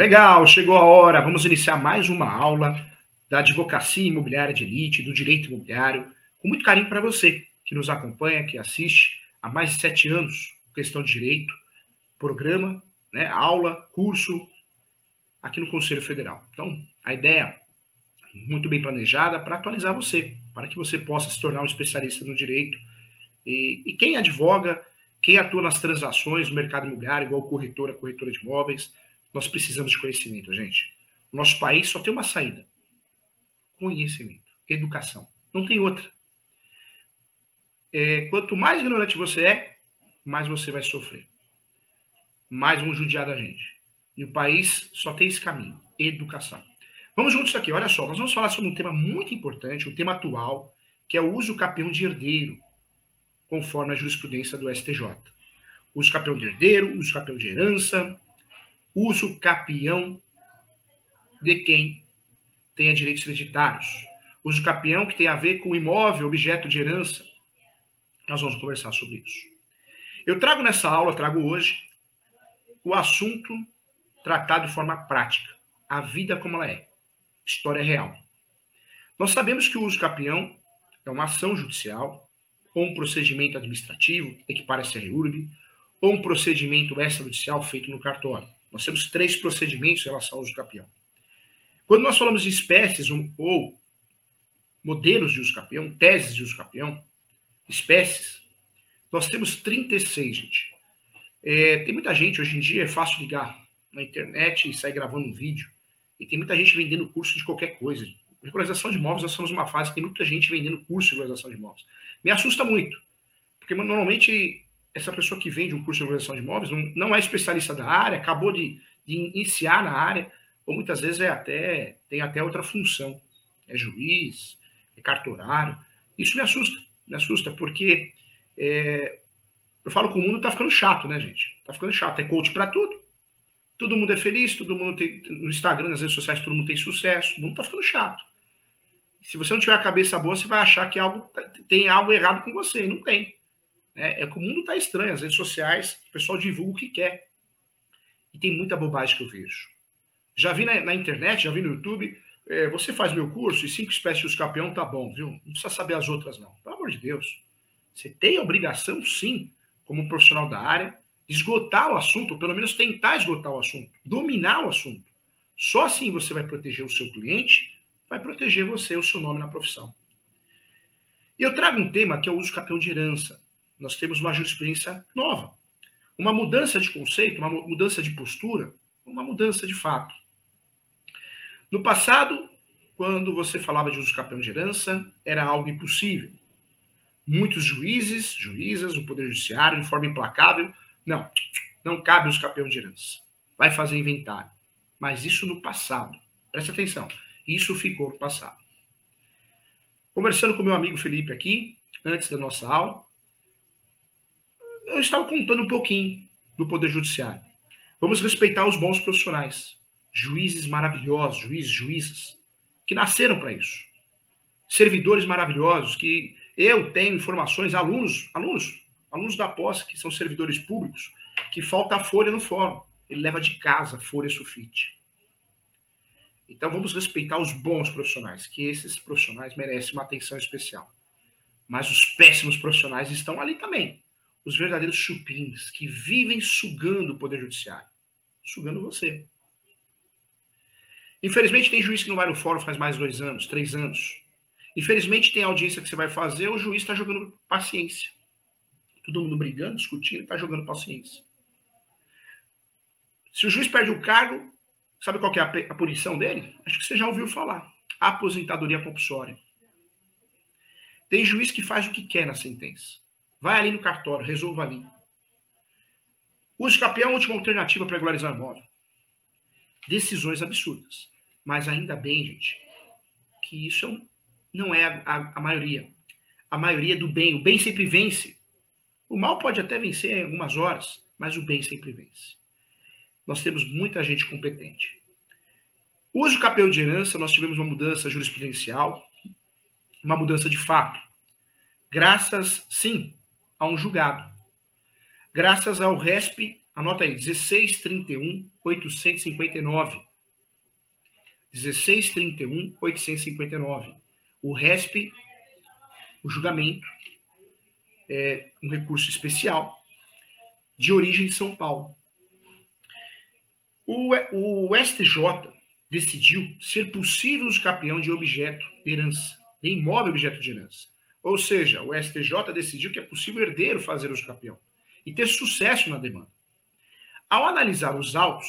Legal, chegou a hora. Vamos iniciar mais uma aula da advocacia imobiliária de elite, do direito imobiliário, com muito carinho para você que nos acompanha, que assiste há mais de sete anos questão de direito, programa, né, aula, curso aqui no Conselho Federal. Então, a ideia muito bem planejada para atualizar você, para que você possa se tornar um especialista no direito. E, e quem advoga, quem atua nas transações no mercado imobiliário, igual corretora, corretora de imóveis, nós precisamos de conhecimento, gente. Nosso país só tem uma saída: conhecimento, educação. Não tem outra. É, quanto mais ignorante você é, mais você vai sofrer. Mais vão judiar da gente. E o país só tem esse caminho: educação. Vamos juntos aqui, olha só. Nós vamos falar sobre um tema muito importante, um tema atual, que é o uso capião de herdeiro, conforme a jurisprudência do STJ. Uso capião de herdeiro, uso capião de herança, uso capião de quem tenha direitos hereditários. Uso capião que tem a ver com imóvel, objeto de herança. Nós vamos conversar sobre isso. Eu trago nessa aula, trago hoje, o assunto tratado de forma prática. A vida como ela é. História real. Nós sabemos que o uso capião é uma ação judicial ou um procedimento administrativo, equipara-se a REURB, ou um procedimento extrajudicial feito no cartório. Nós temos três procedimentos em relação ao uso capião. Quando nós falamos de espécies ou modelos de uso capião, teses de uso capião, espécies, nós temos 36, gente. É, tem muita gente, hoje em dia é fácil ligar na internet e sair gravando um vídeo. E tem muita gente vendendo curso de qualquer coisa. Regularização de imóveis, nós estamos numa fase que tem muita gente vendendo curso de regularização de imóveis. Me assusta muito. Porque normalmente essa pessoa que vende um curso de regularização de imóveis não, não é especialista da área, acabou de, de iniciar na área, ou muitas vezes é até tem até outra função. É juiz, é cartorário. Isso me assusta, me assusta, porque é, eu falo que o mundo está ficando chato, né, gente? Está ficando chato. É coach para tudo. Todo mundo é feliz, todo mundo tem. No Instagram, nas redes sociais, todo mundo tem sucesso. O mundo está ficando chato. Se você não tiver a cabeça boa, você vai achar que algo, tem algo errado com você. Não tem. É, é que o mundo está estranho. As redes sociais, o pessoal divulga o que quer. E tem muita bobagem que eu vejo. Já vi na, na internet, já vi no YouTube. É, você faz meu curso e cinco espécies de campeão tá bom, viu? Não precisa saber as outras, não. Pelo amor de Deus. Você tem a obrigação, sim, como profissional da área, esgotar o assunto, ou pelo menos tentar esgotar o assunto, dominar o assunto. Só assim você vai proteger o seu cliente, vai proteger você, o seu nome na profissão. E eu trago um tema que é o uso campeão de herança nós temos uma jurisprudência nova. Uma mudança de conceito, uma mudança de postura, uma mudança de fato. No passado, quando você falava de uso campeão de herança, era algo impossível. Muitos juízes, juízas, o Poder Judiciário, de forma implacável, não, não cabe os campeão de herança. Vai fazer inventário. Mas isso no passado. Presta atenção. Isso ficou no passado. Conversando com meu amigo Felipe aqui, antes da nossa aula, eu estava contando um pouquinho do Poder Judiciário. Vamos respeitar os bons profissionais, juízes maravilhosos, juízes, juízas, que nasceram para isso. Servidores maravilhosos, que eu tenho informações, alunos, alunos, alunos da posse, que são servidores públicos, que falta a folha no fórum. Ele leva de casa folha sulfite. Então vamos respeitar os bons profissionais, que esses profissionais merecem uma atenção especial. Mas os péssimos profissionais estão ali também os verdadeiros chupins que vivem sugando o Poder Judiciário. Sugando você. Infelizmente, tem juiz que não vai no fórum faz mais dois anos, três anos. Infelizmente, tem audiência que você vai fazer, o juiz está jogando paciência. Todo mundo brigando, discutindo, está jogando paciência. Se o juiz perde o cargo, sabe qual é a, a punição dele? Acho que você já ouviu falar. Aposentadoria compulsória. Tem juiz que faz o que quer na sentença. Vai ali no cartório, resolva ali. Use campeão é a última alternativa para regularizar imóvel. Decisões absurdas. Mas ainda bem, gente, que isso não é a, a, a maioria. A maioria do bem. O bem sempre vence. O mal pode até vencer em algumas horas, mas o bem sempre vence. Nós temos muita gente competente. O uso campeão de herança, nós tivemos uma mudança jurisprudencial, uma mudança de fato. Graças, sim, a um julgado. Graças ao RESP Anota aí, 1631 859. 1631 859. O RESP, o julgamento, é um recurso especial de origem de São Paulo. O, o STJ decidiu ser possível o escapeão de objeto de herança, de imóvel objeto de herança. Ou seja, o STJ decidiu que é possível herdeiro fazer o escapeão e ter sucesso na demanda. Ao analisar os autos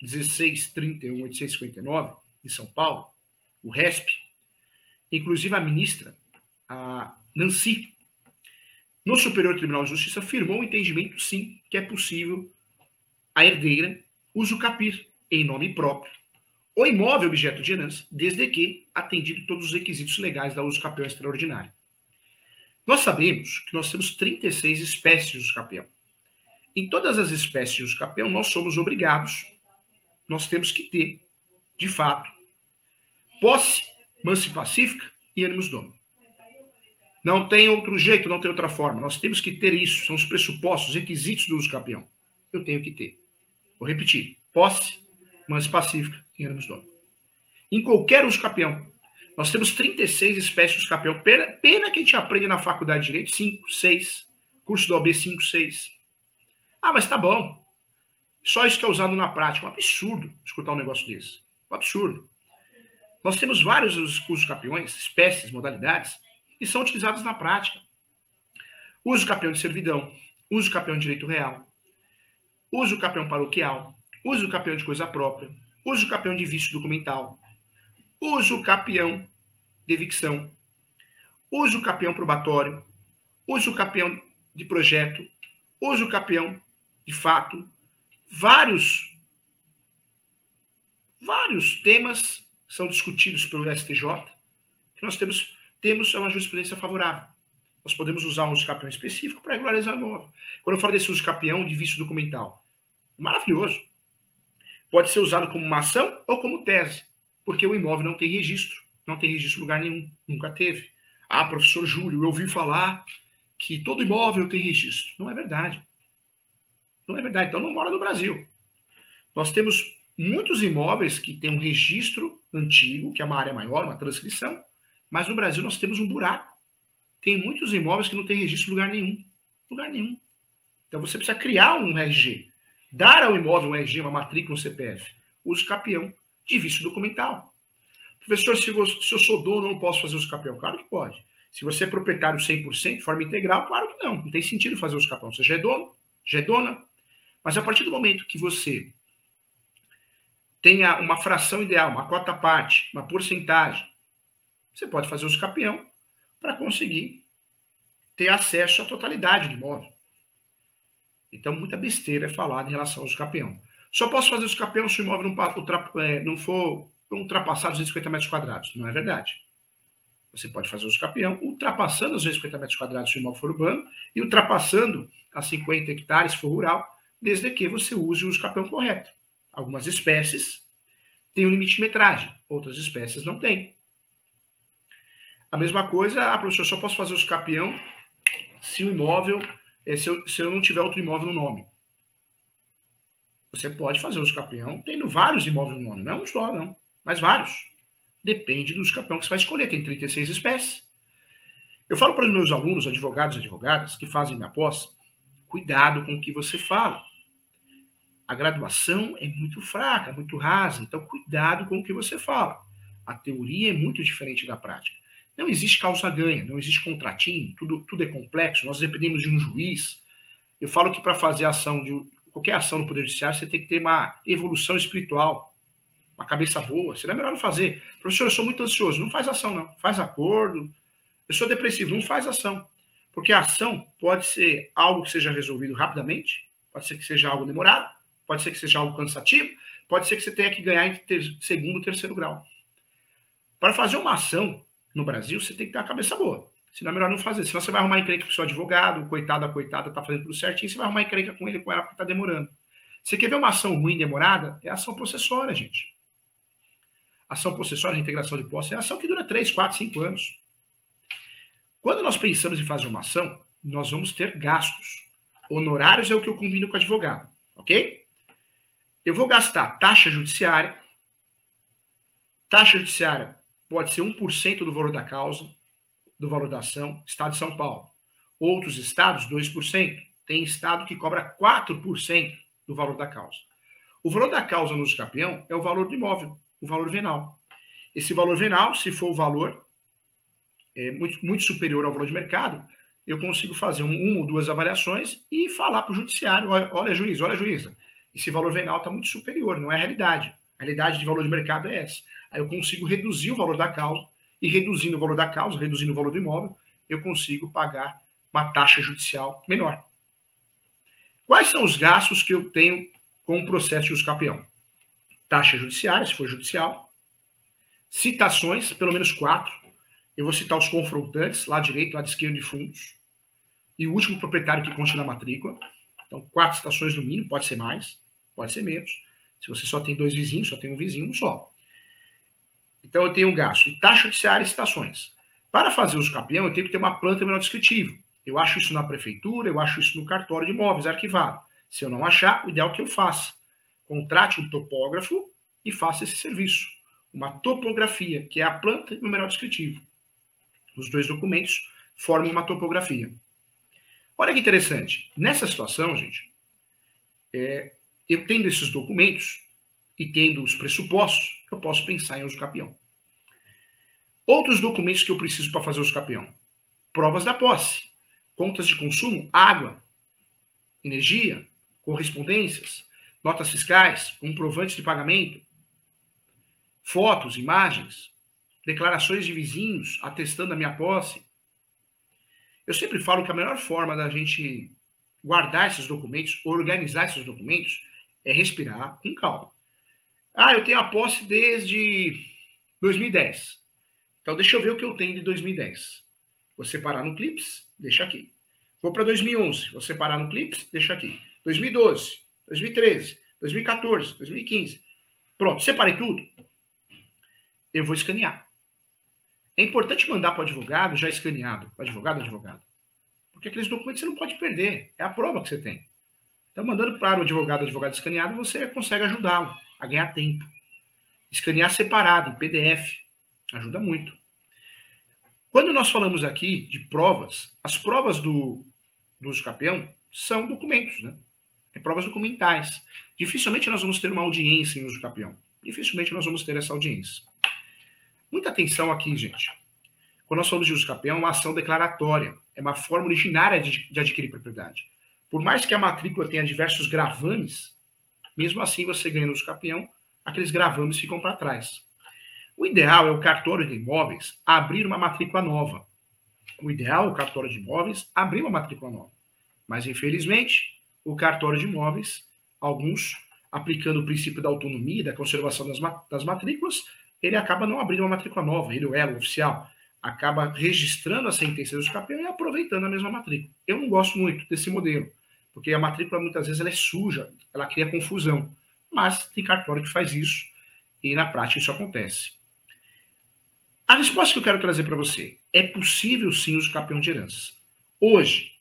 16, 31, 859 de São Paulo, o RESP, inclusive a ministra, a Nancy, no Superior Tribunal de Justiça, afirmou o entendimento, sim, que é possível a herdeira capir em nome próprio o imóvel objeto de herança, desde que atendido todos os requisitos legais da uso capião extraordinário. Nós sabemos que nós temos 36 espécies de uso capião. Em todas as espécies de uso capião, nós somos obrigados, nós temos que ter, de fato, posse, mansa e pacífica e ânimos dono. Não tem outro jeito, não tem outra forma. Nós temos que ter isso. São os pressupostos, os requisitos do uso capião. Eu tenho que ter. Vou repetir. Posse, mansa pacífica e ânimos dono. Em qualquer uso capião. Nós temos 36 espécies de capião. Pena, pena que a gente aprende na faculdade de Direito 5, 6. Curso do OB 5, 6. Ah, mas tá bom. Só isso que é usado na prática. Um absurdo escutar um negócio desse. Um absurdo. Nós temos vários usos capiões, espécies, modalidades, que são utilizados na prática. Uso capião de servidão, uso capião de direito real, uso capião paroquial, uso capião de coisa própria, uso capião de vício documental, uso capião de evicção, uso capião probatório, uso capião de projeto, uso capião de fato, vários vários temas são discutidos pelo STJ, que nós temos, temos uma jurisprudência favorável. Nós podemos usar um uso capião específico para regularizar imóvel. Quando eu falo desse uso capião de vício documental, maravilhoso. Pode ser usado como uma ação ou como tese, porque o imóvel não tem registro. Não tem registro em lugar nenhum, nunca teve. Ah, professor Júlio, eu ouvi falar que todo imóvel tem registro. Não é verdade. Não é verdade. Então não mora no Brasil. Nós temos muitos imóveis que têm um registro antigo, que é uma área maior, uma transcrição, mas no Brasil nós temos um buraco. Tem muitos imóveis que não tem registro em lugar nenhum. Lugar nenhum. Então você precisa criar um RG. Dar ao imóvel um RG, uma matrícula, um CPF. Uso capião de vício documental. Professor, se eu, sou dono, não posso fazer uso capião? Claro que pode. Se você é proprietário 100%, de forma integral, claro que não. Não tem sentido fazer uso capião. Você já é dono, já é dona. Mas a partir do momento que você tenha uma fração ideal, uma cota parte, uma porcentagem, você pode fazer os capião para conseguir ter acesso à totalidade do imóvel. Então, muita besteira é falada em relação aos capião. Só posso fazer os capião se o imóvel não, é, não for ultrapassar 250 metros quadrados. Não é verdade. Você pode fazer os capião ultrapassando os 250 metros quadrados se o imóvel for urbano e ultrapassando a 50 hectares se for rural, desde que você use o uso capião correto. Algumas espécies têm um limite de metragem, outras espécies não têm. A mesma coisa, a ah, professor, só posso fazer o escapião se o imóvel, eh, se eu, se eu não tiver outro imóvel no nome. Você pode fazer o escapião tendo vários imóveis no nome, não é um só, não, mas vários. Depende do escapião que você vai escolher, tem 36 espécies. Eu falo para os meus alunos, advogados e advogadas, que fazem minha pós, cuidado com o que você fala a graduação é muito fraca, muito rasa, então cuidado com o que você fala. A teoria é muito diferente da prática. Não existe causa-ganha, não existe contratinho, tudo, tudo é complexo, nós dependemos de um juiz. Eu falo que para fazer ação de qualquer ação no Poder Judiciário, você tem que ter uma evolução espiritual, uma cabeça boa, será melhor não fazer. Professor, eu sou muito ansioso, não faz ação não, faz acordo. Eu sou depressivo, não faz ação. Porque a ação pode ser algo que seja resolvido rapidamente, pode ser que seja algo demorado, Pode ser que seja algo cansativo, pode ser que você tenha que ganhar em ter, segundo, terceiro grau. Para fazer uma ação no Brasil, você tem que ter a cabeça boa. Senão é melhor não fazer. Senão você vai arrumar encrenca com o seu advogado, coitado, a coitada está fazendo tudo certinho, você vai arrumar encrenca com ele, com ela, porque está demorando. Você quer ver uma ação ruim, demorada? É ação processória, gente. Ação processória, integração de posse, é ação que dura 3, 4, 5 anos. Quando nós pensamos em fazer uma ação, nós vamos ter gastos. Honorários é o que eu combino com o advogado. Ok? Eu vou gastar taxa judiciária. Taxa judiciária pode ser 1% do valor da causa, do valor da ação, Estado de São Paulo. Outros estados, 2%. Tem estado que cobra 4% do valor da causa. O valor da causa no campeão é o valor do imóvel, o valor venal. Esse valor venal, se for o valor é, muito, muito superior ao valor de mercado, eu consigo fazer um, uma ou duas avaliações e falar para o judiciário: olha, olha, juiz, olha, juíza, esse valor venal está muito superior, não é a realidade. A realidade de valor de mercado é essa. Aí eu consigo reduzir o valor da causa, e reduzindo o valor da causa, reduzindo o valor do imóvel, eu consigo pagar uma taxa judicial menor. Quais são os gastos que eu tenho com o processo de usucapião? Taxa judiciária, se for judicial. Citações, pelo menos quatro. Eu vou citar os confrontantes, lá direito, lá esquerdo de fundos. E o último proprietário que consta na matrícula. Então, quatro citações no mínimo, pode ser mais, pode ser menos. Se você só tem dois vizinhos, só tem um vizinho, um só. Então, eu tenho um gasto de taxa judiciária e citações. Para fazer uso capião, eu tenho que ter uma planta menor descritivo. Eu acho isso na prefeitura, eu acho isso no cartório de imóveis arquivado. Se eu não achar, o ideal é que eu faça. Contrate um topógrafo e faça esse serviço. Uma topografia, que é a planta e o descritivo. Os dois documentos formam uma topografia. Olha que interessante. Nessa situação, gente, é, eu tendo esses documentos e tendo os pressupostos, eu posso pensar em uso capião. Outros documentos que eu preciso para fazer uso capião. Provas da posse contas de consumo, água, energia, correspondências, notas fiscais, comprovantes de pagamento, fotos, imagens, declarações de vizinhos atestando a minha posse. Eu sempre falo que a melhor forma da gente guardar esses documentos, organizar esses documentos, é respirar com calma. Ah, eu tenho a posse desde 2010. Então, deixa eu ver o que eu tenho de 2010. Vou separar no Clips, deixa aqui. Vou para 2011, vou separar no Clips, deixa aqui. 2012, 2013, 2014, 2015. Pronto, separei tudo. Eu vou escanear. É importante mandar para o advogado já escaneado, para advogado, advogado. Porque aqueles documentos você não pode perder. É a prova que você tem. Então, mandando para o advogado, advogado escaneado, você consegue ajudá-lo a ganhar tempo. Escanear separado, em PDF, ajuda muito. Quando nós falamos aqui de provas, as provas do, do uso campeão são documentos, né? É provas documentais. Dificilmente nós vamos ter uma audiência em uso campeão. Dificilmente nós vamos ter essa audiência. Muita atenção aqui, gente. Quando nós falamos de uso campeão, é uma ação declaratória. É uma forma originária de, de adquirir propriedade. Por mais que a matrícula tenha diversos gravames, mesmo assim você ganha uso campeão, aqueles gravames ficam para trás. O ideal é o cartório de imóveis abrir uma matrícula nova. O ideal, o cartório de imóveis, abrir uma matrícula nova. Mas, infelizmente, o cartório de imóveis, alguns, aplicando o princípio da autonomia, da conservação das, das matrículas, ele acaba não abrindo uma matrícula nova, ele, o elo oficial, acaba registrando a sentença do escapeão e aproveitando a mesma matrícula. Eu não gosto muito desse modelo, porque a matrícula muitas vezes ela é suja, ela cria confusão. Mas tem cartório que faz isso e na prática isso acontece. A resposta que eu quero trazer para você é possível sim o campeão de heranças. Hoje,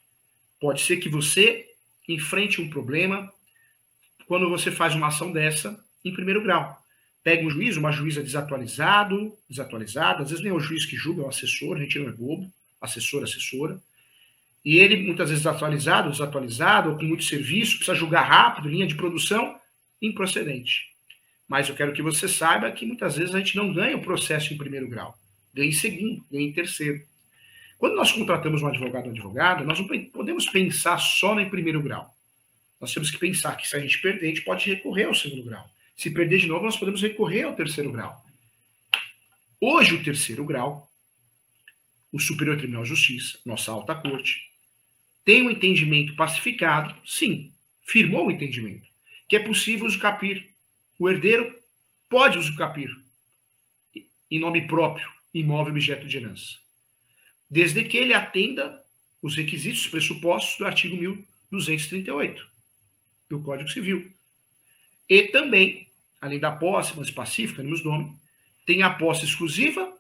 pode ser que você enfrente um problema quando você faz uma ação dessa em primeiro grau. Pega um juiz, uma juíza desatualizado, desatualizada, às vezes nem é o juiz que julga, é o assessor, a gente não é bobo, assessor, assessora. E ele, muitas vezes, desatualizado, desatualizado, ou com muito serviço, precisa julgar rápido, linha de produção, improcedente. Mas eu quero que você saiba que muitas vezes a gente não ganha o processo em primeiro grau, ganha em segundo, ganha em terceiro. Quando nós contratamos um advogado ou advogada, nós não podemos pensar só no primeiro grau. Nós temos que pensar que se a gente perder, a gente pode recorrer ao segundo grau. Se perder de novo, nós podemos recorrer ao terceiro grau. Hoje, o terceiro grau, o Superior Tribunal de Justiça, nossa alta corte, tem um entendimento pacificado, sim, firmou o entendimento, que é possível usufruir o herdeiro pode usufruir em nome próprio imóvel objeto de herança, desde que ele atenda os requisitos pressupostos do artigo 1238 do Código Civil. E também, além da posse, mas pacífica, nos nome, tem a posse exclusiva,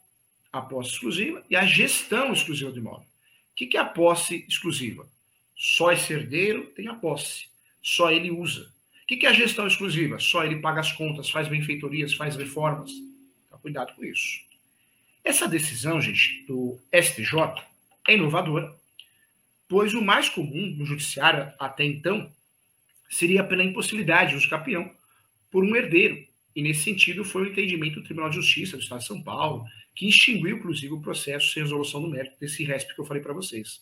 a posse exclusiva e a gestão exclusiva do imóvel. O que é a posse exclusiva? Só esse herdeiro tem a posse, só ele usa. O que é a gestão exclusiva? Só ele paga as contas, faz benfeitorias, faz reformas. Então, cuidado com isso. Essa decisão, gente, do STJ é inovadora, pois o mais comum no judiciário até então seria pela impossibilidade de uso capião por um herdeiro. E nesse sentido foi o entendimento do Tribunal de Justiça do Estado de São Paulo, que extinguiu, inclusive, o processo sem resolução do mérito desse RESP que eu falei para vocês.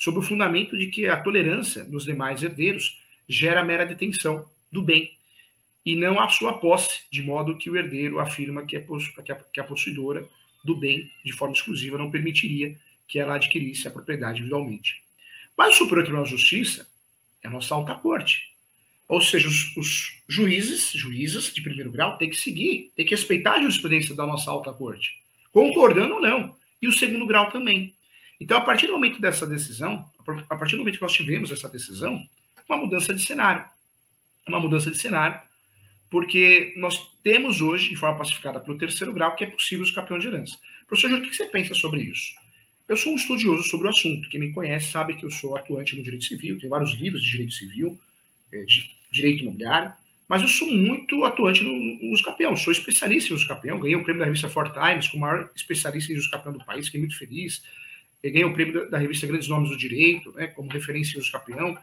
Sob o fundamento de que a tolerância dos demais herdeiros gera mera detenção do bem e não a sua posse, de modo que o herdeiro afirma que, é que a possuidora do bem, de forma exclusiva, não permitiria que ela adquirisse a propriedade individualmente. Mas o Superior Tribunal de Justiça é a nossa alta corte. Ou seja, os, os juízes, juízas de primeiro grau, têm que seguir, têm que respeitar a jurisprudência da nossa alta corte, concordando ou não. E o segundo grau também. Então, a partir do momento dessa decisão, a partir do momento que nós tivemos essa decisão, uma mudança de cenário. Uma mudança de cenário, porque nós temos hoje, de forma pacificada pelo terceiro grau, que é possível os campeões de herança. Professor Júlio, o que você pensa sobre isso? Eu sou um estudioso sobre o assunto. Quem me conhece sabe que eu sou atuante no direito civil, tenho vários livros de direito civil, é, de direito imobiliário, mas eu sou muito atuante no, no usucapião, sou especialista em usucapião, ganhei o prêmio da revista Four Times como maior especialista em usucapião do país, fiquei muito feliz. Eu ganhei o prêmio da, revista Grandes Nomes do Direito, né, como referência em usucapião.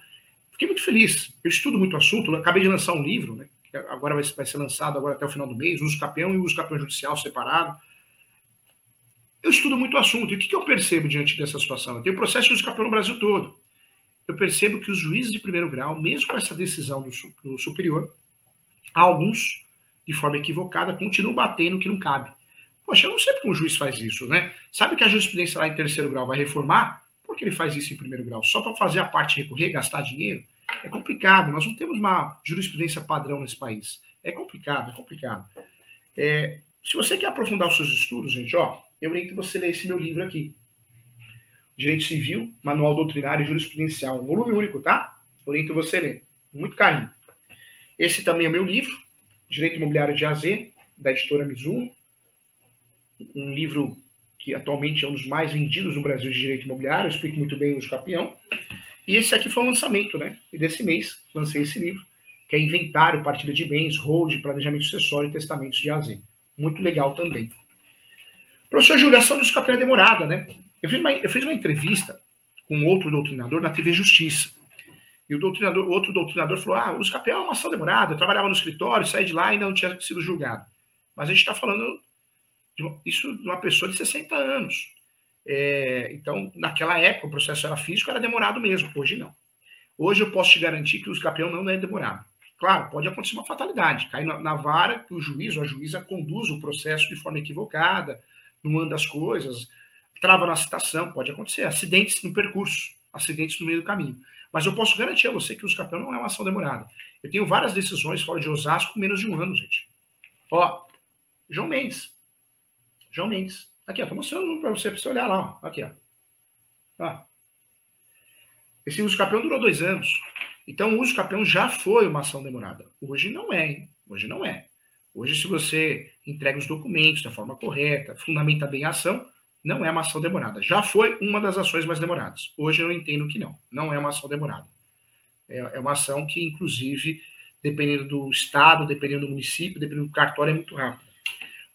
Fiquei muito feliz. Eu estudo muito o assunto, acabei de lançar um livro, né, que agora vai, vai, ser lançado agora até o final do mês, usucapião e usucapião judicial separado eu estudo muito o assunto. E o que, que eu percebo diante dessa situação? Eu tenho processo de escapão no Brasil todo. Eu percebo que os juízes de primeiro grau, mesmo com essa decisão do, do superior, alguns, de forma equivocada, continuam batendo que não cabe. Poxa, eu não sei porque um juiz faz isso, né? Sabe que a jurisprudência lá em terceiro grau vai reformar? Por que ele faz isso em primeiro grau? Só para fazer a parte recorrer, gastar dinheiro? É complicado. Nós não temos uma jurisprudência padrão nesse país. É complicado, é complicado. É, se você quer aprofundar os seus estudos, gente, ó, eu oriento você ler esse meu livro aqui. Direito Civil, Manual Doutrinário e Jurisprudencial. Volume único, tá? Oriento você ler. Muito carinho. Esse também é meu livro, Direito Imobiliário de AZ, da editora Mizuno. Um livro que atualmente é um dos mais vendidos no Brasil de direito imobiliário, eu explico muito bem o escapião. E esse aqui foi o um lançamento, né? E desse mês lancei esse livro, que é Inventário, Partilha de Bens, Hold, Planejamento Sucessório e Testamentos de AZ. Muito legal também. Professor Júlio, ação de escape é demorada, né? Eu fiz, uma, eu fiz uma entrevista com outro doutrinador na TV Justiça. E o doutrinador, outro doutrinador falou: ah, o escape é uma ação demorada. Eu trabalhava no escritório, saí de lá e ainda não tinha sido julgado. Mas a gente está falando isso de uma pessoa de 60 anos. É, então, naquela época, o processo era físico, era demorado mesmo. Hoje não. Hoje eu posso te garantir que o escapeão não é demorado. Claro, pode acontecer uma fatalidade, cair na, na vara que o juiz ou a juíza conduz o processo de forma equivocada, não anda as coisas, trava na citação, pode acontecer. Acidentes no percurso, acidentes no meio do caminho. Mas eu posso garantir a você que o escapeão não é uma ação demorada. Eu tenho várias decisões fora de Osasco menos de um ano, gente. Ó, João Mendes. João Mendes. Aqui, ó, tô mostrando para você, para você olhar lá, ó. Aqui, ó. ó. Esse uso capião durou dois anos. Então, o uso capião já foi uma ação demorada. Hoje não é, hein? Hoje não é. Hoje, se você entrega os documentos da forma correta, fundamenta bem a ação, não é uma ação demorada. Já foi uma das ações mais demoradas. Hoje eu entendo que não. Não é uma ação demorada. É, é uma ação que, inclusive, dependendo do estado, dependendo do município, dependendo do cartório, é muito rápida.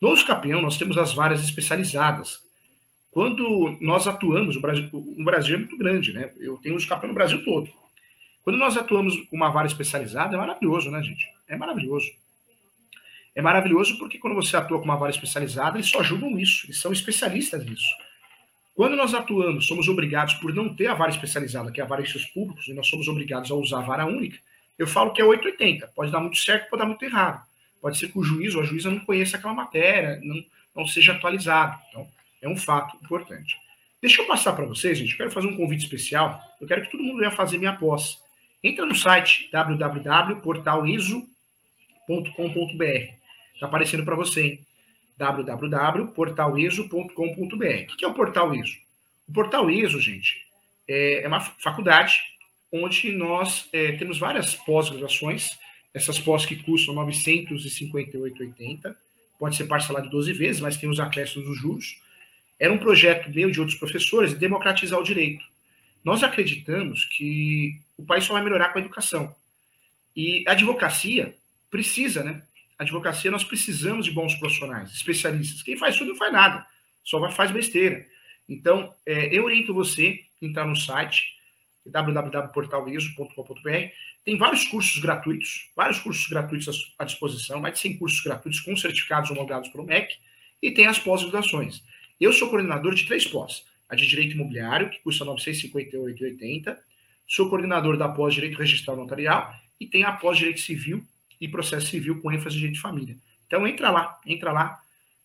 No Capião, nós temos as varas especializadas. Quando nós atuamos, o Brasil, o Brasil é muito grande, né? Eu tenho os Capião no Brasil todo. Quando nós atuamos com uma vara especializada, é maravilhoso, né, gente? É maravilhoso é maravilhoso porque quando você atua com uma vara especializada, eles só ajudam nisso, eles são especialistas nisso. Quando nós atuamos, somos obrigados por não ter a vara especializada, que é a vara seus públicos, e nós somos obrigados a usar a vara única, eu falo que é 880. Pode dar muito certo, pode dar muito errado. Pode ser que o juiz ou a juíza não conheça aquela matéria, não, não seja atualizado. Então, é um fato importante. Deixa eu passar para vocês, gente. Eu quero fazer um convite especial. Eu quero que todo mundo venha fazer minha posse. Entra no site www.portaliso.com.br. Está aparecendo para você, hein? www.portaliso.com.br. O que é o Portal ISO? O Portal ISO, gente, é, é uma faculdade onde nós é, temos várias pós-graduações, essas pós que custam R$ 958,80, pode ser parcelado de 12 vezes, mas tem os acréscimos dos juros. Era um projeto meu de outros professores de democratizar o direito. Nós acreditamos que o país só vai melhorar com a educação. E a advocacia precisa, né? A advocacia, nós precisamos de bons profissionais, especialistas. Quem faz tudo não faz nada, só faz besteira. Então, é, eu oriento você entrar no site www.portaliso.com.br. Tem vários cursos gratuitos, vários cursos gratuitos à disposição, mais de 100 cursos gratuitos com certificados homologados pelo MEC, e tem as pós-graduações. Eu sou coordenador de três pós. A de Direito Imobiliário, que custa R$ 958,80. Sou coordenador da pós-Direito Registral Notarial e tem a pós-Direito Civil e Processo Civil com ênfase em Direito de Família. Então, entra lá, entra lá,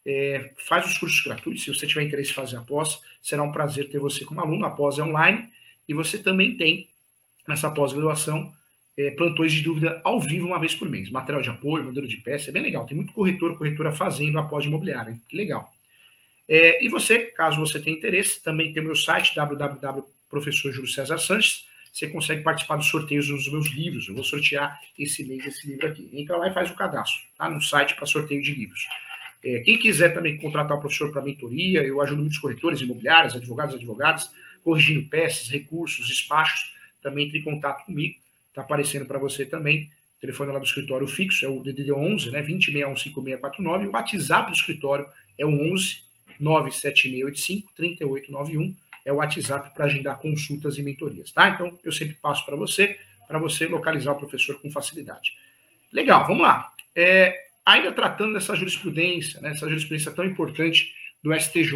é, faz os cursos gratuitos. Se você tiver interesse em fazer a pós, será um prazer ter você como aluno. A pós é online e você também tem, nessa pós-graduação, é, plantões de dúvida ao vivo uma vez por mês. Material de apoio, modelo de peça, é bem legal. Tem muito corretor, corretora fazendo a pós imobiliária. Que legal. É, e você, caso você tenha interesse, também tem o meu site, www.professorjuliocesarsanches. Você consegue participar dos sorteios dos meus livros. Eu vou sortear esse mês esse livro aqui. Entra lá e faz o cadastro, tá? No site para sorteio de livros. É, quem quiser também contratar o professor para mentoria, eu ajudo muitos corretores imobiliários, advogados, advogadas, corrigindo peças, recursos, despachos. Também entre em contato comigo. Está aparecendo para você também. O telefone lá do escritório fixo é o DDD 11, né? 20615649. O WhatsApp do escritório é o 11 97685 3891 é o WhatsApp para agendar consultas e mentorias, tá? Então, eu sempre passo para você, para você localizar o professor com facilidade. Legal, vamos lá. É, ainda tratando dessa jurisprudência, né, essa jurisprudência tão importante do STJ.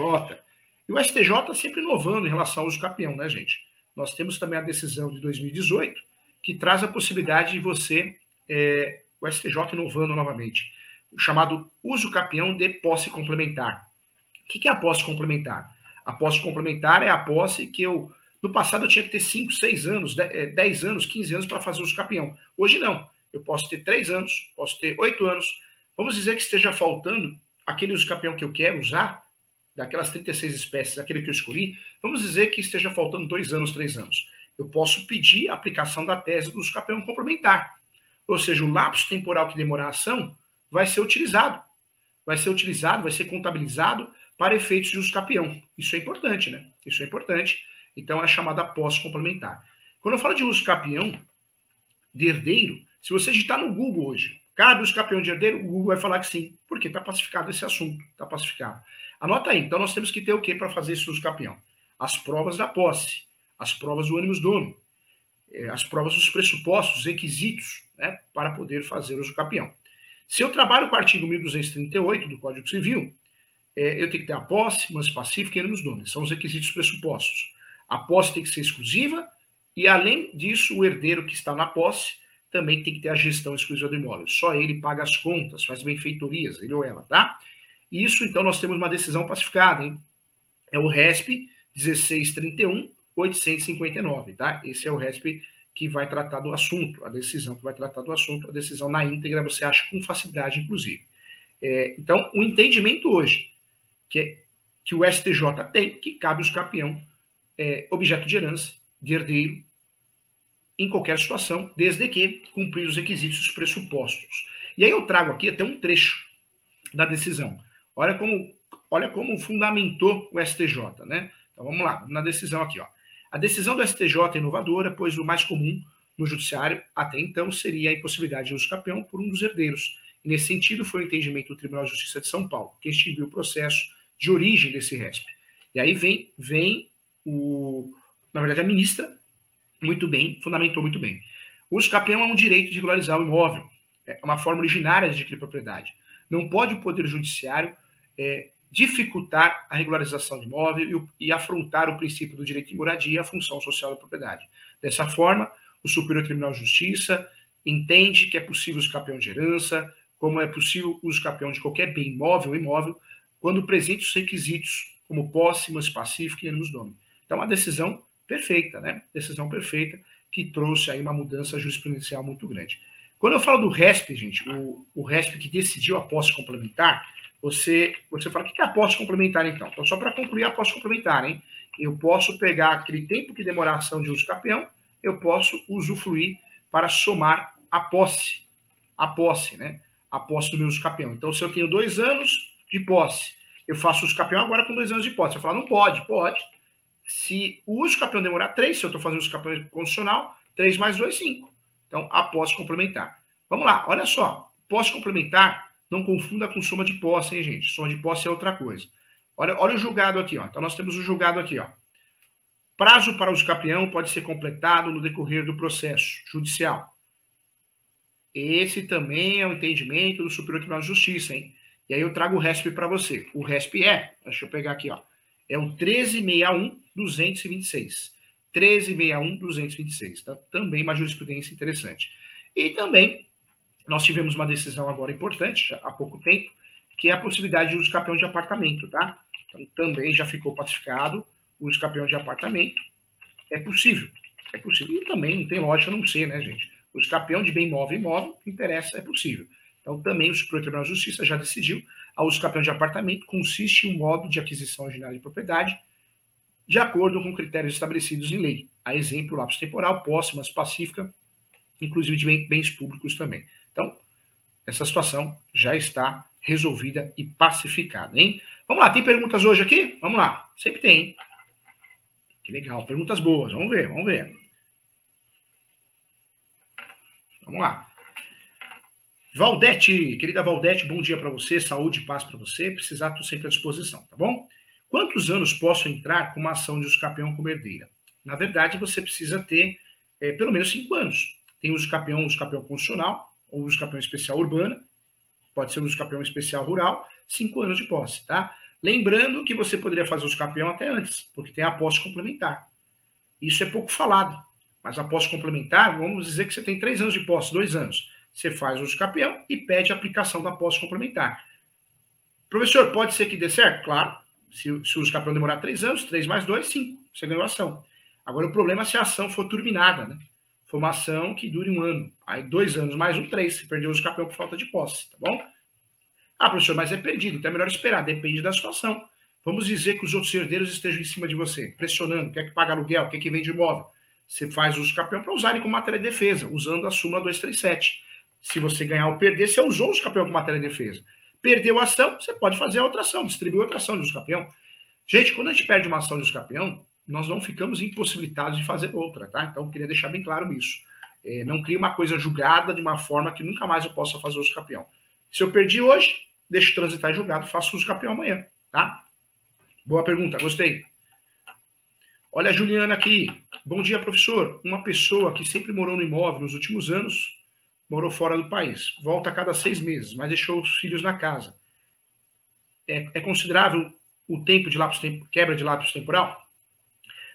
E o STJ sempre inovando em relação ao uso capião, né, gente? Nós temos também a decisão de 2018, que traz a possibilidade de você, é, o STJ inovando novamente, o chamado uso capião de posse complementar. O que é a posse complementar? A posse complementar é a posse que eu. No passado eu tinha que ter 5, 6 anos, 10 eh, anos, 15 anos para fazer uso capião. Hoje não. Eu posso ter 3 anos, posso ter 8 anos. Vamos dizer que esteja faltando aquele uso capião que eu quero usar, daquelas 36 espécies, aquele que eu escolhi. Vamos dizer que esteja faltando 2 anos, 3 anos. Eu posso pedir a aplicação da tese do uso capião complementar. Ou seja, o lapso temporal que demorar a ação vai ser utilizado. Vai ser utilizado, vai ser contabilizado para efeitos de uso capião. Isso é importante, né? Isso é importante. Então, é chamada posse complementar. Quando eu falo de uso capião de herdeiro, se você digitar no Google hoje, cabe uso capião de herdeiro, o Google vai falar que sim, porque está pacificado esse assunto, está pacificado. Anota aí, então nós temos que ter o que para fazer esse uso capião? As provas da posse, as provas do ânimos dono, é, as provas dos pressupostos, os requisitos, né, para poder fazer uso capião. Se eu trabalho com o artigo 1238 do Código Civil, é, eu tenho que ter a posse, mas pacífica e nos donos. São os requisitos pressupostos. A posse tem que ser exclusiva e, além disso, o herdeiro que está na posse também tem que ter a gestão exclusiva do imóvel. Só ele paga as contas, faz benfeitorias, ele ou ela, tá? Isso, então, nós temos uma decisão pacificada, hein? É o RESP 1631 859, tá? Esse é o RESP que vai tratar do assunto, a decisão que vai tratar do assunto, a decisão na íntegra você acha com facilidade, inclusive. É, então, o entendimento hoje que, é, que o STJ tem, que cabe os campeão é, objeto de herança, de herdeiro, em qualquer situação, desde que cumprir os requisitos os pressupostos. E aí eu trago aqui até um trecho da decisão. Olha como, olha como fundamentou o STJ, né? Então vamos lá, na decisão aqui, ó. A decisão do STJ é inovadora, pois o mais comum no judiciário até então seria a impossibilidade de uso campeão por um dos herdeiros. E nesse sentido, foi o entendimento do Tribunal de Justiça de São Paulo, que extinguiu o processo de origem desse RESP. E aí vem, vem o, na verdade, a ministra, muito bem, fundamentou muito bem. O uso capião é um direito de regularizar o imóvel, é uma forma originária de adquirir propriedade. Não pode o Poder Judiciário é, dificultar a regularização de imóvel e, e, afrontar o princípio do direito de moradia e a função social da propriedade. Dessa forma, o Superior Tribunal de Justiça entende que é possível o capião de herança, como é possível o uso capião de qualquer bem imóvel ou imóvel, quando presente os requisitos, como posse, mas pacífico e ânimos dono. Então, uma decisão perfeita, né? Decisão perfeita que trouxe aí uma mudança jurisprudencial muito grande. Quando eu falo do RESP, gente, o, o RESP que decidiu a posse complementar, você, você fala, o que é a posse complementar, então? Então, só para concluir a posse complementar, hein? Eu posso pegar aquele tempo que demora a ação de uso campeão, eu posso usufruir para somar a posse. A posse, né? A posse do meu uso campeão. Então, se eu tenho dois anos, de posse. Eu faço uso campeão agora com dois anos de posse. Eu falo, não pode, pode. Se o uso campeão demorar três, se eu estou fazendo uso campeão condicional, três mais dois, cinco. Então, a posse complementar. Vamos lá, olha só. Posse complementar, não confunda com soma de posse, hein, gente? Soma de posse é outra coisa. Olha, olha o julgado aqui, ó. Então, nós temos o julgado aqui, ó. Prazo para o campeão pode ser completado no decorrer do processo judicial. Esse também é o entendimento do Superior Tribunal de Justiça, hein? E aí eu trago o RESP para você. O RESP é, deixa eu pegar aqui, ó. É o 1361-226. 1361-226. Tá? Também uma jurisprudência interessante. E também, nós tivemos uma decisão agora importante, há pouco tempo, que é a possibilidade de uso campeão de apartamento, tá? Então, também já ficou pacificado o uso campeão de apartamento. É possível. É possível. E também não tem lógica não ser, né, gente? O campeão de bem imóvel e imóvel, que interessa, é possível. Então, também o Supremo Tribunal de Justiça já decidiu a uso campeão de apartamento consiste em um modo de aquisição originária de propriedade de acordo com critérios estabelecidos em lei. A exemplo, lapso temporal, posse, mas pacífica, inclusive de bens públicos também. Então, essa situação já está resolvida e pacificada, hein? Vamos lá, tem perguntas hoje aqui? Vamos lá, sempre tem, hein? Que legal, perguntas boas, vamos ver, vamos ver. Vamos lá. Valdete, querida Valdete, bom dia para você, saúde e paz para você. Precisar, estou sempre à disposição, tá bom? Quantos anos posso entrar com uma ação de usucapião como herdeira? Na verdade, você precisa ter é, pelo menos cinco anos. Tem o usucapião, usucapião constitucional, ou usucapião especial urbana, pode ser um usucapião especial rural, cinco anos de posse, tá? Lembrando que você poderia fazer o usucapião até antes, porque tem a posse complementar. Isso é pouco falado, mas a posse complementar, vamos dizer que você tem três anos de posse, dois anos você faz o uso campeão e pede a aplicação da posse complementar. Professor, pode ser que dê certo? Claro. Se, se o uso campeão demorar três anos, três mais dois, cinco. Você ganhou a ação. Agora, o problema é se a ação for turbinada, né? For uma ação que dure um ano. Aí, dois anos mais um, três. Você perdeu o uso campeão por falta de posse, tá bom? Ah, professor, mas é perdido, então é melhor esperar. Depende da situação. Vamos dizer que os outros herdeiros estejam em cima de você, pressionando, quer que pague aluguel, quer que vende imóvel. Você faz o uso campeão para usarem como matéria de defesa, usando a súmula 237. Se você ganhar ou perder, você usou os campeão com matéria de defesa. Perdeu a ação, você pode fazer a outra ação, distribuir outra ação de uso campeão. Gente, quando a gente perde uma ação de uso campeão, nós não ficamos impossibilitados de fazer outra, tá? Então, queria deixar bem claro isso. É, não crie uma coisa julgada de uma forma que nunca mais eu possa fazer uso campeão. Se eu perdi hoje, deixo transitar julgado, faço uso campeão amanhã, tá? Boa pergunta, gostei. Olha a Juliana aqui. Bom dia, professor. Uma pessoa que sempre morou no imóvel nos últimos anos morou fora do país, volta a cada seis meses, mas deixou os filhos na casa. É, é considerável o tempo de lápis quebra de lápis temporal?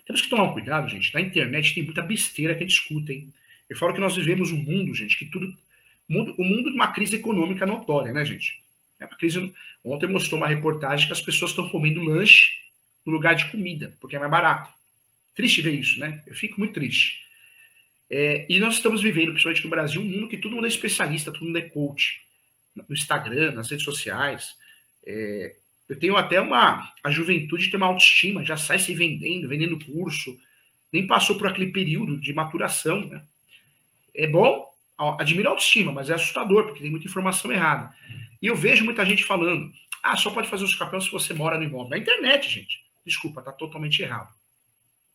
Temos que tomar um cuidado, gente. Na internet tem muita besteira que discutem. Eu falo que nós vivemos um mundo, gente, que tudo. Mundo, o mundo de uma crise econômica notória, né, gente? É uma crise. Ontem mostrou uma reportagem que as pessoas estão comendo lanche no lugar de comida, porque é mais barato. Triste ver isso, né? Eu fico muito triste. É, e nós estamos vivendo, principalmente no Brasil, um mundo que todo mundo é especialista, todo mundo é coach. No Instagram, nas redes sociais. É, eu tenho até uma. A juventude tem uma autoestima, já sai se vendendo, vendendo curso, nem passou por aquele período de maturação. Né? É bom, admiro a autoestima, mas é assustador, porque tem muita informação errada. E eu vejo muita gente falando: ah, só pode fazer o escapão se você mora no imóvel. Na internet, gente. Desculpa, está totalmente errado.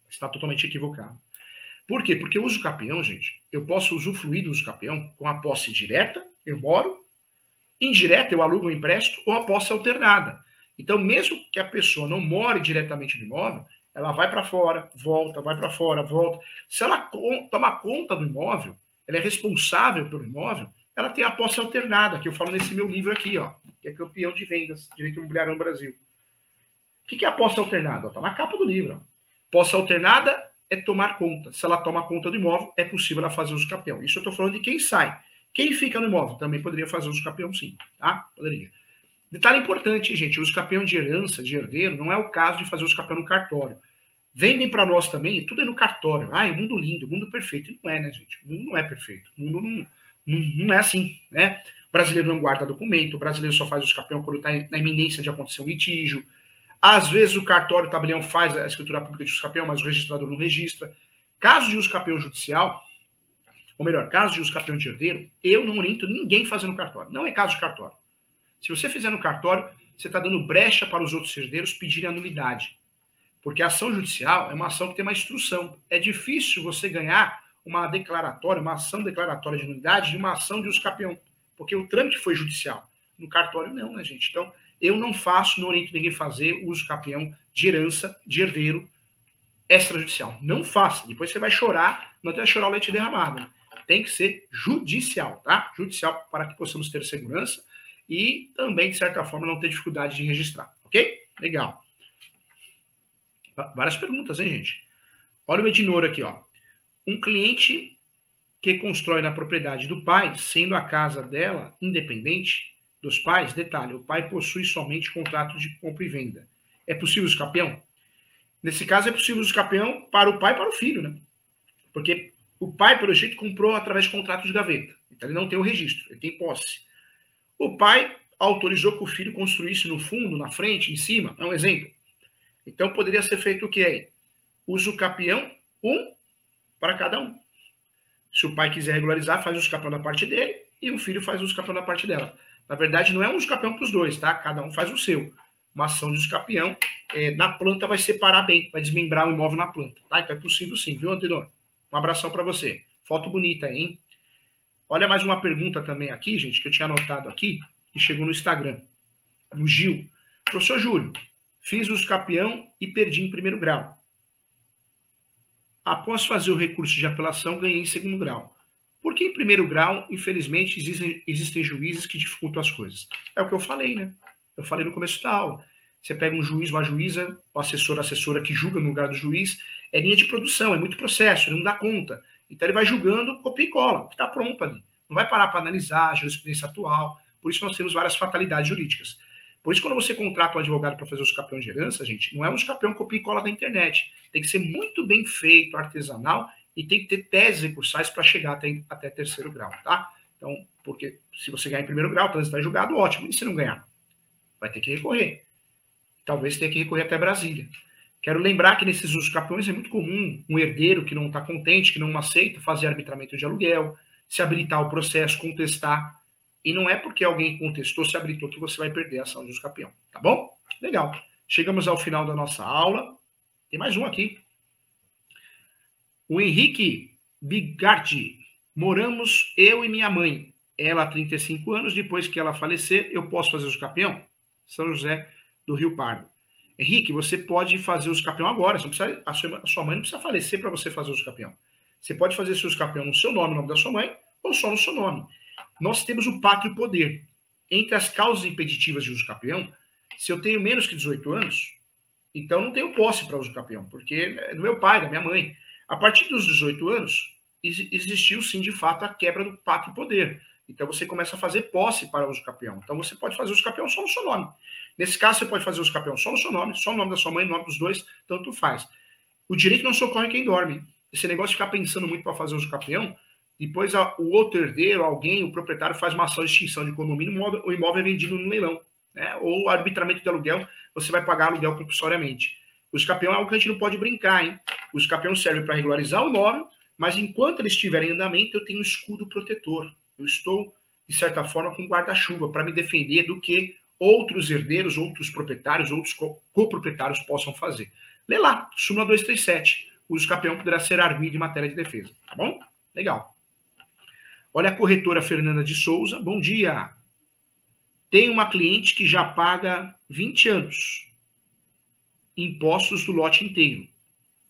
Está totalmente equivocado. Por quê? Porque o uso capião, gente, eu posso usufruir do uso capião com a posse direta, eu moro, indireta, eu alugo ou empresto, ou a posse alternada. Então, mesmo que a pessoa não more diretamente no imóvel, ela vai para fora, volta, vai para fora, volta. Se ela toma conta do imóvel, ela é responsável pelo imóvel, ela tem a posse alternada, que eu falo nesse meu livro aqui, ó, que é campeão de vendas, direito imobiliário no Brasil. O que é a posse alternada? Está na capa do livro. Ó. Posse alternada é tomar conta. Se ela toma conta do imóvel, é possível ela fazer uso campeão. Isso eu estou falando de quem sai. Quem fica no imóvel também poderia fazer uso campeão, sim. Tá? Poderia. Detalhe importante, gente: o campeão de herança, de herdeiro, não é o caso de fazer uso campeão no cartório. Vendem para nós também, tudo é no cartório. Ah, é mundo lindo, mundo perfeito. E não é, né, gente? O mundo não é perfeito. O mundo não, não, não é assim, né? O brasileiro não guarda documento, o brasileiro só faz o campeão quando está na iminência de acontecer um litígio. Às vezes o cartório, o tabelião faz a escritura pública de uso campeão, mas o registrador não registra. Caso de uso campeão judicial, ou melhor, caso de uso campeão de herdeiro, eu não oriento ninguém fazendo cartório. Não é caso de cartório. Se você fizer no cartório, você está dando brecha para os outros herdeiros pedirem anulidade. Porque a ação judicial é uma ação que tem uma instrução. É difícil você ganhar uma declaratória, uma ação declaratória de nulidade de uma ação de uso campeão, porque o trâmite foi judicial. No cartório, não, né, gente? Então, eu não faço, não oriento ninguém fazer uso campeão de herança, de herdeiro extrajudicial. Não faça. Depois você vai chorar, não tem chorar o leite derramado. Né? Tem que ser judicial, tá? Judicial para que possamos ter segurança e também, de certa forma, não ter dificuldade de registrar. Ok? Legal. Várias perguntas, hein, gente? Olha o Edinor aqui, ó. Um cliente que constrói na propriedade do pai, sendo a casa dela independente dos pais, detalhe, o pai possui somente contrato de compra e venda. É possível escapeão? Nesse caso, é possível escapeão para o pai e para o filho, né? Porque o pai, pelo jeito, comprou através de contrato de gaveta. Então, ele não tem o registro, ele tem posse. O pai autorizou que o filho construísse no fundo, na frente, em cima. É um exemplo. Então, poderia ser feito o que aí? Uso capião, um para cada um. Se o pai quiser regularizar, faz o escapão da parte dele e o filho faz o escapão da parte dela. Na verdade, não é um escapião para os dois, tá? Cada um faz o seu. Uma ação de escapião é, na planta vai separar bem, vai desmembrar o imóvel na planta, tá? Então é possível sim, viu, Antenor? Um abração para você. Foto bonita aí, hein? Olha mais uma pergunta também aqui, gente, que eu tinha anotado aqui, que chegou no Instagram. No Gil. Professor Júlio, fiz o escapião e perdi em primeiro grau. Após fazer o recurso de apelação, ganhei em segundo grau. Porque em primeiro grau, infelizmente, existem, existem juízes que dificultam as coisas. É o que eu falei, né? Eu falei no começo da aula. Você pega um juiz, uma juíza, o assessor, a assessora que julga no lugar do juiz, é linha de produção, é muito processo, ele não dá conta. Então ele vai julgando copia e cola, que está pronto ali. Não vai parar para analisar a jurisprudência atual. Por isso nós temos várias fatalidades jurídicas. Por isso, quando você contrata um advogado para fazer os campeões de herança, gente, não é um escapeão copia e cola da internet. Tem que ser muito bem feito, artesanal, e tem que ter teses recursais para chegar até, até terceiro grau, tá? Então, porque se você ganhar em primeiro grau, trânsito vai julgado, ótimo. E se não ganhar? Vai ter que recorrer. Talvez tenha que recorrer até Brasília. Quero lembrar que nesses usos campeões é muito comum um herdeiro que não está contente, que não aceita fazer arbitramento de aluguel, se habilitar o processo, contestar. E não é porque alguém contestou, se habilitou, que você vai perder a ação de uso campeão. Tá bom? Legal. Chegamos ao final da nossa aula. Tem mais um aqui. O Henrique Bigardi. Moramos eu e minha mãe. Ela há 35 anos. Depois que ela falecer, eu posso fazer uso campeão? São José do Rio Pardo. Henrique, você pode fazer o campeão agora. Precisa, a, sua, a sua mãe não precisa falecer para você fazer o campeão. Você pode fazer seu campeão no seu nome, no nome da sua mãe, ou só no seu nome. Nós temos o pátrio poder. Entre as causas impeditivas de uso campeão, se eu tenho menos que 18 anos, então não tenho posse para uso campeão, porque é do meu pai, da minha mãe. A partir dos 18 anos, existiu sim, de fato, a quebra do pátrio poder. Então você começa a fazer posse para uso campeão. Então você pode fazer uso campeão só no seu nome. Nesse caso, você pode fazer uso campeão só no seu nome, só no nome da sua mãe, no nome dos dois, tanto faz. O direito não socorre quem dorme. Esse negócio de ficar pensando muito para fazer uso campeão, depois a, o outro herdeiro, alguém, o proprietário faz uma ação de extinção de condomínio, o imóvel é vendido no leilão. Né? Ou arbitramento de aluguel, você vai pagar aluguel compulsoriamente. O escapeão é algo que a gente não pode brincar, hein? O escapeão serve para regularizar o imóvel, mas enquanto ele estiver em andamento, eu tenho um escudo protetor. Eu estou, de certa forma, com guarda-chuva para me defender do que outros herdeiros, outros proprietários, outros coproprietários possam fazer. Lê lá, súmula 237. O uso campeão poderá ser arguido em matéria de defesa. Tá bom? Legal. Olha a corretora Fernanda de Souza. Bom dia. Tem uma cliente que já paga 20 anos impostos do lote inteiro.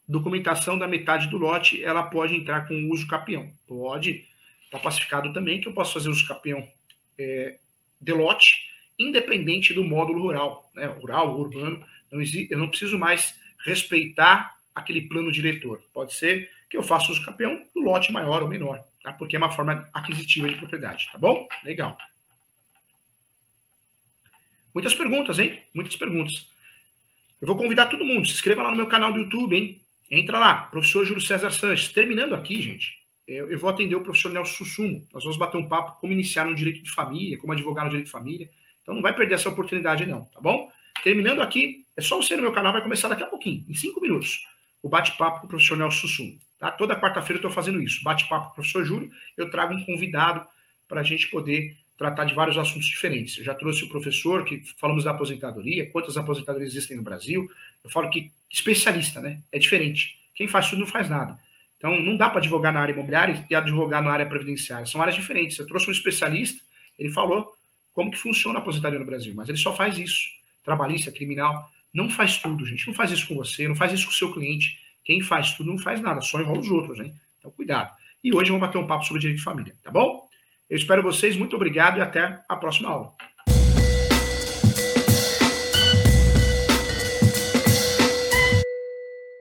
Documentação da metade do lote, ela pode entrar com uso capião. Pode. Está pacificado também que eu posso fazer uso capião é, de lote, independente do módulo rural, né? rural, urbano. Não eu não preciso mais respeitar aquele plano diretor. Pode ser que eu faça uso capião do lote maior ou menor, tá? porque é uma forma aquisitiva de propriedade, tá bom? Legal. Muitas perguntas, hein? Muitas perguntas. Eu vou convidar todo mundo, se inscreva lá no meu canal do YouTube, hein? Entra lá, professor Júlio César Sanches. Terminando aqui, gente, eu, eu vou atender o professor Nelson Sussumo. Nós vamos bater um papo como iniciar no direito de família, como advogar no direito de família. Então não vai perder essa oportunidade, não, tá bom? Terminando aqui, é só você no meu canal, vai começar daqui a pouquinho, em cinco minutos, o bate-papo com o professor Nelson Sussumo. Tá? Toda quarta-feira eu estou fazendo isso. Bate-papo com o professor Júlio, eu trago um convidado para a gente poder tratar de vários assuntos diferentes. Eu já trouxe o professor, que falamos da aposentadoria, quantas aposentadorias existem no Brasil. Eu falo que especialista, né? É diferente. Quem faz tudo não faz nada. Então, não dá para advogar na área imobiliária e advogar na área previdenciária. São áreas diferentes. Eu trouxe um especialista, ele falou como que funciona a aposentadoria no Brasil, mas ele só faz isso. Trabalhista, criminal. Não faz tudo, gente. Não faz isso com você, não faz isso com o seu cliente. Quem faz tudo não faz nada, só enrola os outros, hein? Então, cuidado. E hoje vamos bater um papo sobre direito de família, tá bom? Eu espero vocês, muito obrigado e até a próxima aula.